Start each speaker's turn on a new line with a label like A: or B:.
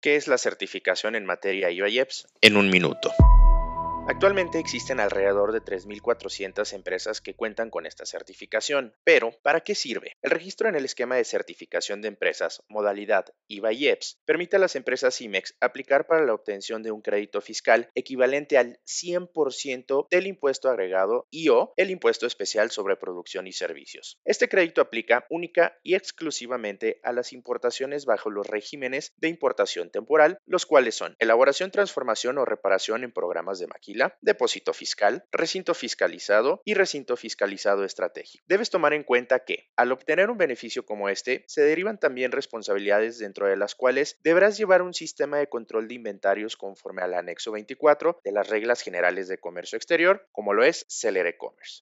A: ¿Qué es la certificación en materia IOIEPS? En un minuto. Actualmente existen alrededor de 3.400 empresas que cuentan con esta certificación, pero ¿para qué sirve? El registro en el esquema de certificación de empresas, modalidad IVA y EPS, permite a las empresas IMEX aplicar para la obtención de un crédito fiscal equivalente al 100% del impuesto agregado y o el impuesto especial sobre producción y servicios. Este crédito aplica única y exclusivamente a las importaciones bajo los regímenes de importación temporal, los cuales son elaboración, transformación o reparación en programas de depósito fiscal, recinto fiscalizado y recinto fiscalizado estratégico. Debes tomar en cuenta que, al obtener un beneficio como este, se derivan también responsabilidades dentro de las cuales deberás llevar un sistema de control de inventarios conforme al anexo 24 de las reglas generales de comercio exterior, como lo es Seller e-commerce.